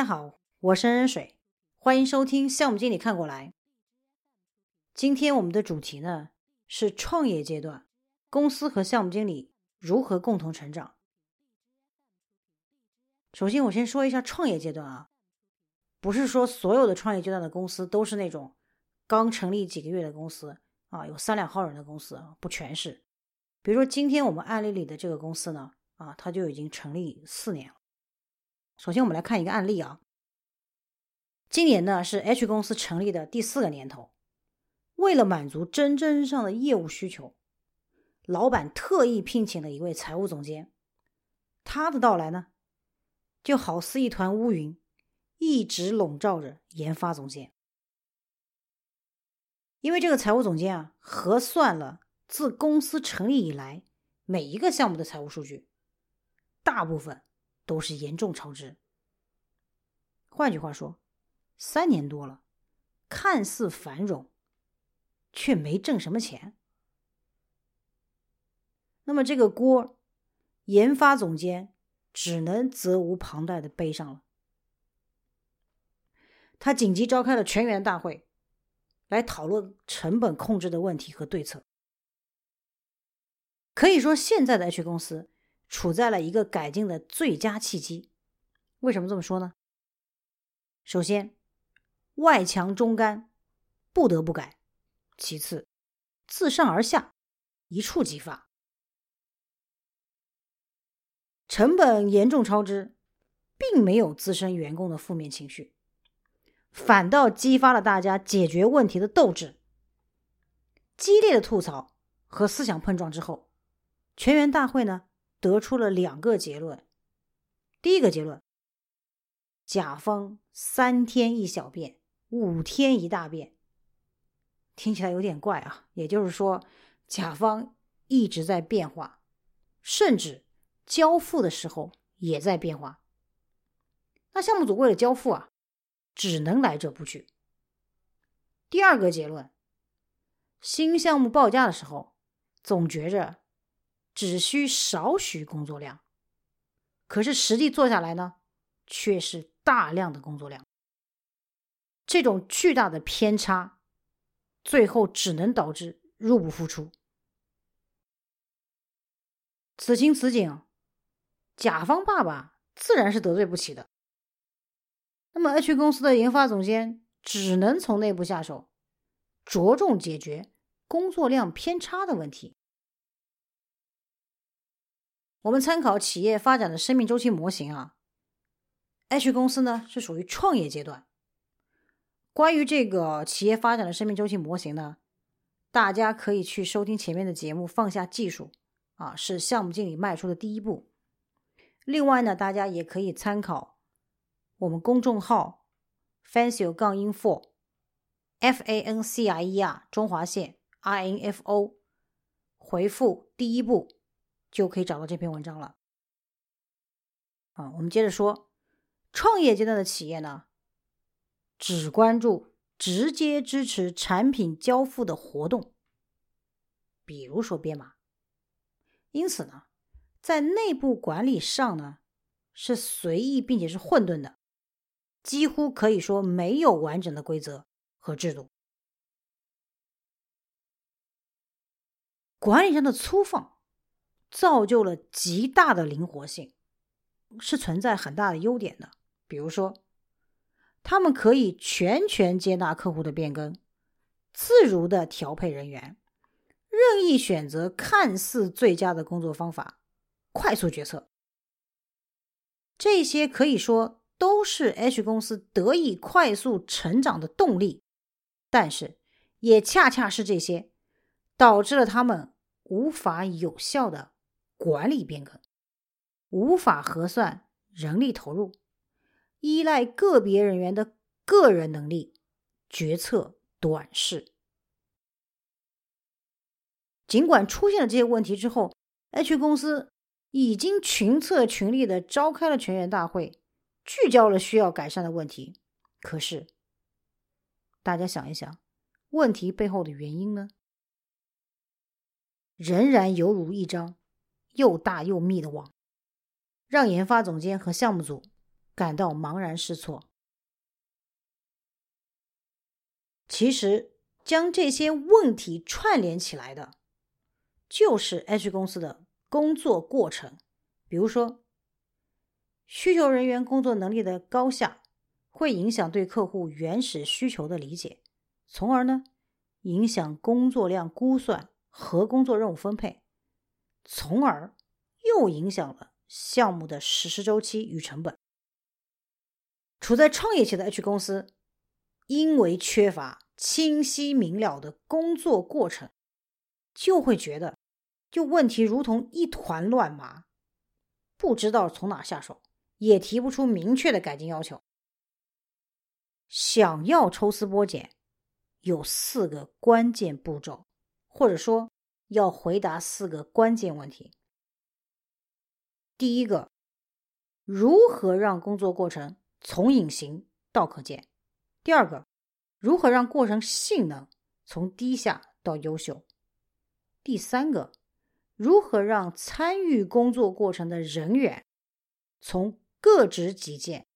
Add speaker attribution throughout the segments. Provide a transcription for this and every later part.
Speaker 1: 大家好，我是任水，欢迎收听项目经理看过来。今天我们的主题呢是创业阶段，公司和项目经理如何共同成长。首先，我先说一下创业阶段啊，不是说所有的创业阶段的公司都是那种刚成立几个月的公司啊，有三两号人的公司，不全是。比如说今天我们案例里的这个公司呢，啊，它就已经成立四年了。首先，我们来看一个案例啊。今年呢是 H 公司成立的第四个年头，为了满足真正上的业务需求，老板特意聘请了一位财务总监。他的到来呢，就好似一团乌云，一直笼罩着研发总监。因为这个财务总监啊，核算了自公司成立以来每一个项目的财务数据，大部分。都是严重超支。换句话说，三年多了，看似繁荣，却没挣什么钱。那么这个锅，研发总监只能责无旁贷的背上了。他紧急召开了全员大会，来讨论成本控制的问题和对策。可以说，现在的 H 公司。处在了一个改进的最佳契机。为什么这么说呢？首先，外强中干，不得不改；其次，自上而下，一触即发。成本严重超支，并没有滋生员工的负面情绪，反倒激发了大家解决问题的斗志。激烈的吐槽和思想碰撞之后，全员大会呢？得出了两个结论。第一个结论：甲方三天一小变，五天一大变。听起来有点怪啊，也就是说，甲方一直在变化，甚至交付的时候也在变化。那项目组为了交付啊，只能来者不拒。第二个结论：新项目报价的时候，总觉着。只需少许工作量，可是实际做下来呢，却是大量的工作量。这种巨大的偏差，最后只能导致入不敷出。此情此景，甲方爸爸自然是得罪不起的。那么，H 公司的研发总监只能从内部下手，着重解决工作量偏差的问题。我们参考企业发展的生命周期模型啊，H 公司呢是属于创业阶段。关于这个企业发展的生命周期模型呢，大家可以去收听前面的节目，放下技术啊，是项目经理迈出的第一步。另外呢，大家也可以参考我们公众号 Fancy 杠 info，F A N C I E R 中华线 I N F O，回复第一步。就可以找到这篇文章了。啊，我们接着说，创业阶段的企业呢，只关注直接支持产品交付的活动，比如说编码。因此呢，在内部管理上呢，是随意并且是混沌的，几乎可以说没有完整的规则和制度，管理上的粗放。造就了极大的灵活性，是存在很大的优点的。比如说，他们可以全权接纳客户的变更，自如的调配人员，任意选择看似最佳的工作方法，快速决策。这些可以说都是 H 公司得以快速成长的动力，但是也恰恰是这些导致了他们无法有效的。管理变更无法核算人力投入，依赖个别人员的个人能力，决策短视。尽管出现了这些问题之后，H 公司已经群策群力的召开了全员大会，聚焦了需要改善的问题。可是，大家想一想，问题背后的原因呢？仍然犹如一张。又大又密的网，让研发总监和项目组感到茫然失措。其实，将这些问题串联起来的，就是 H 公司的工作过程。比如说，需求人员工作能力的高下，会影响对客户原始需求的理解，从而呢，影响工作量估算和工作任务分配，从而又影响了项目的实施周期与成本。处在创业期的 H 公司。因为缺乏清晰明了的工作过程，就会觉得就问题如同一团乱麻，不知道从哪下手，也提不出明确的改进要求。想要抽丝剥茧，有四个关键步骤，或者说要回答四个关键问题。第一个，如何让工作过程从隐形到可见？第二个，如何让过程性能从低下到优秀？第三个，如何让参与工作过程的人员从各执己见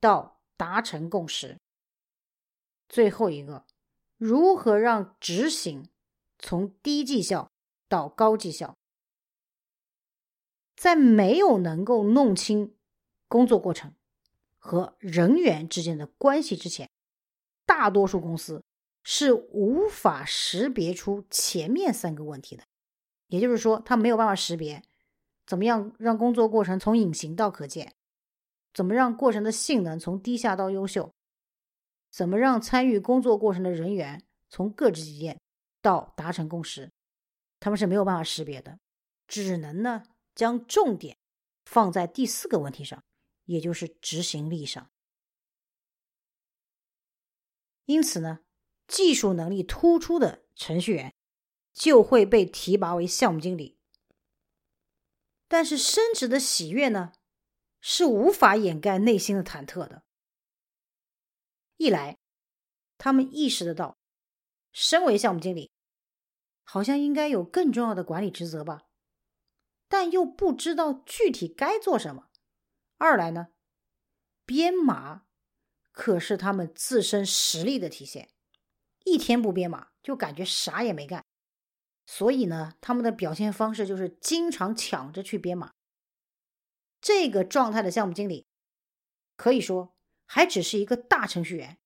Speaker 1: 到达成共识？最后一个，如何让执行从低绩效到高绩效？在没有能够弄清工作过程和人员之间的关系之前，大多数公司是无法识别出前面三个问题的，也就是说，他没有办法识别怎么样让工作过程从隐形到可见，怎么让过程的性能从低下到优秀，怎么让参与工作过程的人员从各执己见到达成共识，他们是没有办法识别的，只能呢将重点放在第四个问题上，也就是执行力上。因此呢，技术能力突出的程序员就会被提拔为项目经理。但是升职的喜悦呢，是无法掩盖内心的忐忑的。一来，他们意识得到，身为项目经理，好像应该有更重要的管理职责吧，但又不知道具体该做什么；二来呢，编码。可是他们自身实力的体现，一天不编码就感觉啥也没干，所以呢，他们的表现方式就是经常抢着去编码。这个状态的项目经理，可以说还只是一个大程序员，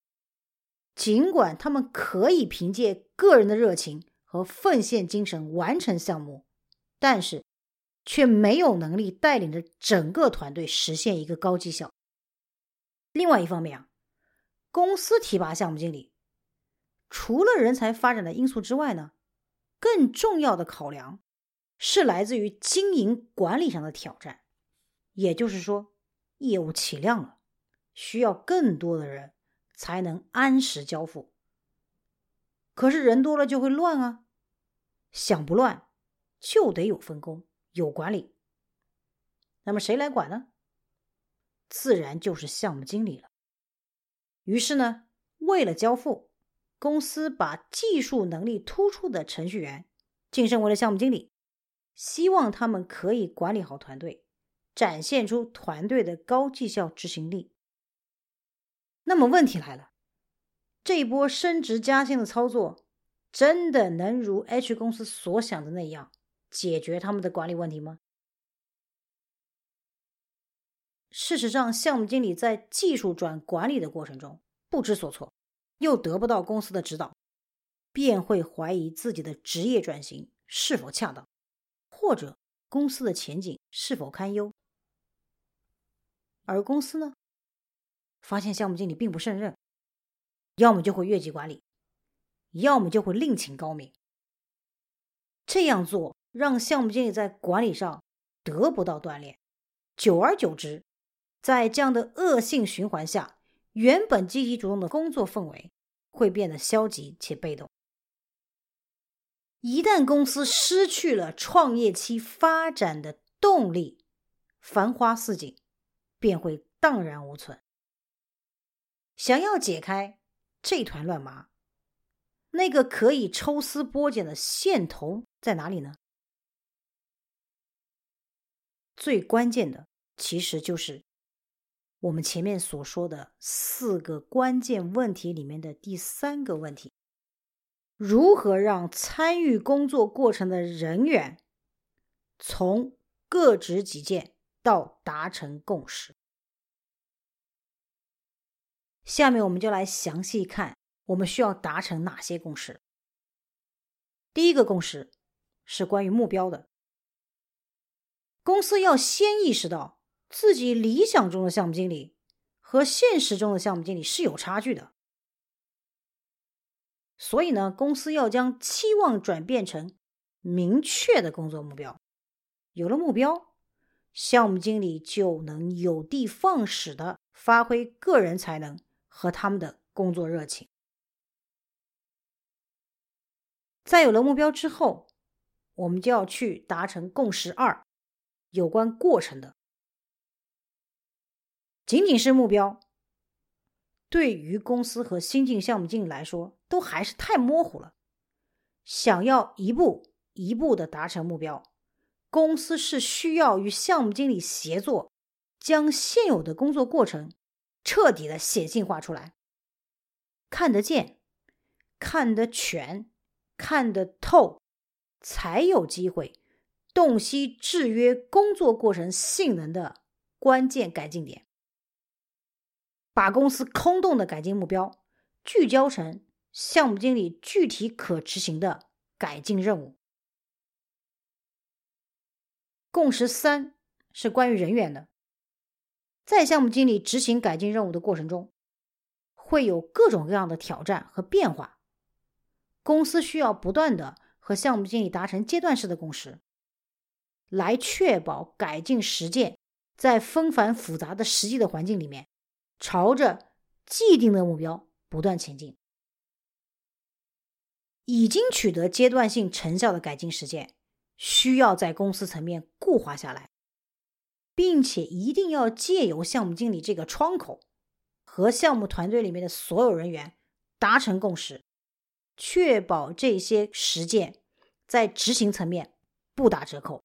Speaker 1: 尽管他们可以凭借个人的热情和奉献精神完成项目，但是却没有能力带领着整个团队实现一个高绩效。另外一方面啊。公司提拔项目经理，除了人才发展的因素之外呢，更重要的考量是来自于经营管理上的挑战。也就是说，业务起量了，需要更多的人才能按时交付。可是人多了就会乱啊，想不乱就得有分工、有管理。那么谁来管呢？自然就是项目经理了。于是呢，为了交付，公司把技术能力突出的程序员晋升为了项目经理，希望他们可以管理好团队，展现出团队的高绩效执行力。那么问题来了，这一波升职加薪的操作，真的能如 H 公司所想的那样解决他们的管理问题吗？事实上，项目经理在技术转管理的过程中不知所措，又得不到公司的指导，便会怀疑自己的职业转型是否恰当，或者公司的前景是否堪忧。而公司呢，发现项目经理并不胜任，要么就会越级管理，要么就会另请高明。这样做让项目经理在管理上得不到锻炼，久而久之。在这样的恶性循环下，原本积极主动的工作氛围会变得消极且被动。一旦公司失去了创业期发展的动力，繁花似锦便会荡然无存。想要解开这团乱麻，那个可以抽丝剥茧的线头在哪里呢？最关键的其实就是。我们前面所说的四个关键问题里面的第三个问题：如何让参与工作过程的人员从各执己见到达成共识？下面我们就来详细看我们需要达成哪些共识。第一个共识是关于目标的，公司要先意识到。自己理想中的项目经理和现实中的项目经理是有差距的，所以呢，公司要将期望转变成明确的工作目标。有了目标，项目经理就能有的放矢的发挥个人才能和他们的工作热情。在有了目标之后，我们就要去达成共识二，有关过程的。仅仅是目标，对于公司和新进项目经理来说，都还是太模糊了。想要一步一步的达成目标，公司是需要与项目经理协作，将现有的工作过程彻底的显性化出来，看得见、看得全、看得透，才有机会洞悉制约工作过程性能的关键改进点。把公司空洞的改进目标聚焦成项目经理具体可执行的改进任务。共识三是关于人员的，在项目经理执行改进任务的过程中，会有各种各样的挑战和变化，公司需要不断的和项目经理达成阶段式的共识，来确保改进实践在纷繁复杂的实际的环境里面。朝着既定的目标不断前进，已经取得阶段性成效的改进实践，需要在公司层面固化下来，并且一定要借由项目经理这个窗口，和项目团队里面的所有人员达成共识，确保这些实践在执行层面不打折扣。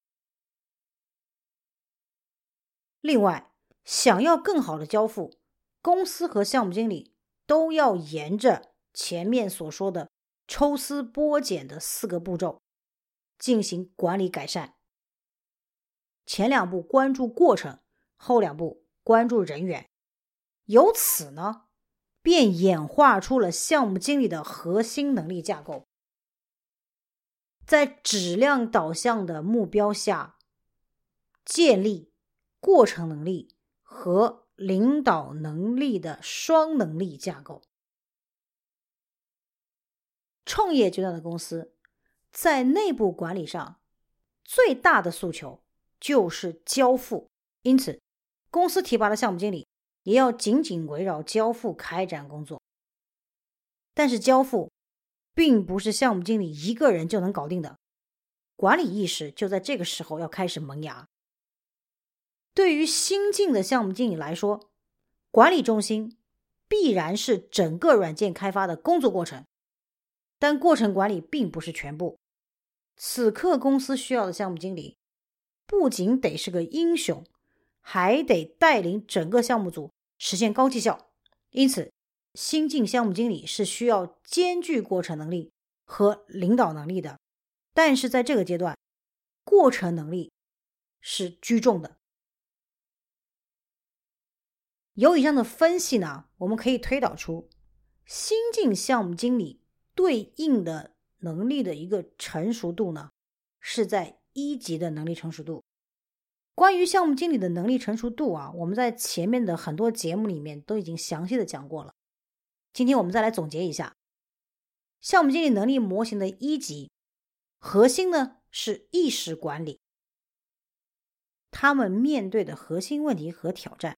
Speaker 1: 另外，想要更好的交付。公司和项目经理都要沿着前面所说的抽丝剥茧的四个步骤进行管理改善。前两步关注过程，后两步关注人员，由此呢，便演化出了项目经理的核心能力架构。在质量导向的目标下，建立过程能力和。领导能力的双能力架构。创业阶段的公司在内部管理上最大的诉求就是交付，因此，公司提拔的项目经理也要紧紧围绕交付开展工作。但是，交付并不是项目经理一个人就能搞定的，管理意识就在这个时候要开始萌芽。对于新进的项目经理来说，管理中心必然是整个软件开发的工作过程，但过程管理并不是全部。此刻公司需要的项目经理，不仅得是个英雄，还得带领整个项目组实现高绩效。因此，新进项目经理是需要兼具过程能力和领导能力的。但是在这个阶段，过程能力是居重的。由以上的分析呢，我们可以推导出新进项目经理对应的能力的一个成熟度呢，是在一级的能力成熟度。关于项目经理的能力成熟度啊，我们在前面的很多节目里面都已经详细的讲过了。今天我们再来总结一下，项目经理能力模型的一级核心呢是意识管理，他们面对的核心问题和挑战。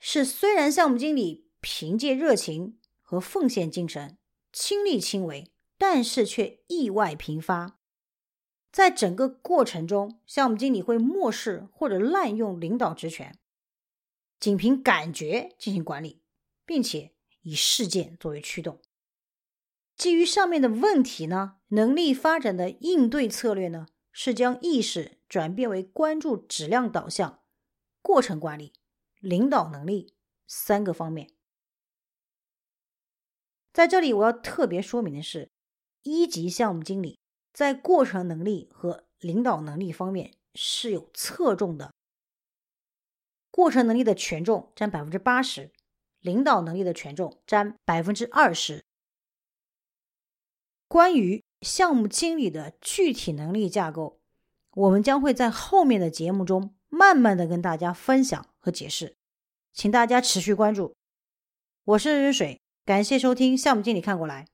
Speaker 1: 是，虽然项目经理凭借热情和奉献精神亲力亲为，但是却意外频发。在整个过程中，项目经理会漠视或者滥用领导职权，仅凭感觉进行管理，并且以事件作为驱动。基于上面的问题呢，能力发展的应对策略呢，是将意识转变为关注质量导向、过程管理。领导能力三个方面。在这里，我要特别说明的是，一级项目经理在过程能力和领导能力方面是有侧重的。过程能力的权重占百分之八十，领导能力的权重占百分之二十。关于项目经理的具体能力架构，我们将会在后面的节目中慢慢的跟大家分享和解释，请大家持续关注。我是任水。感谢收听《项目经理看过来》。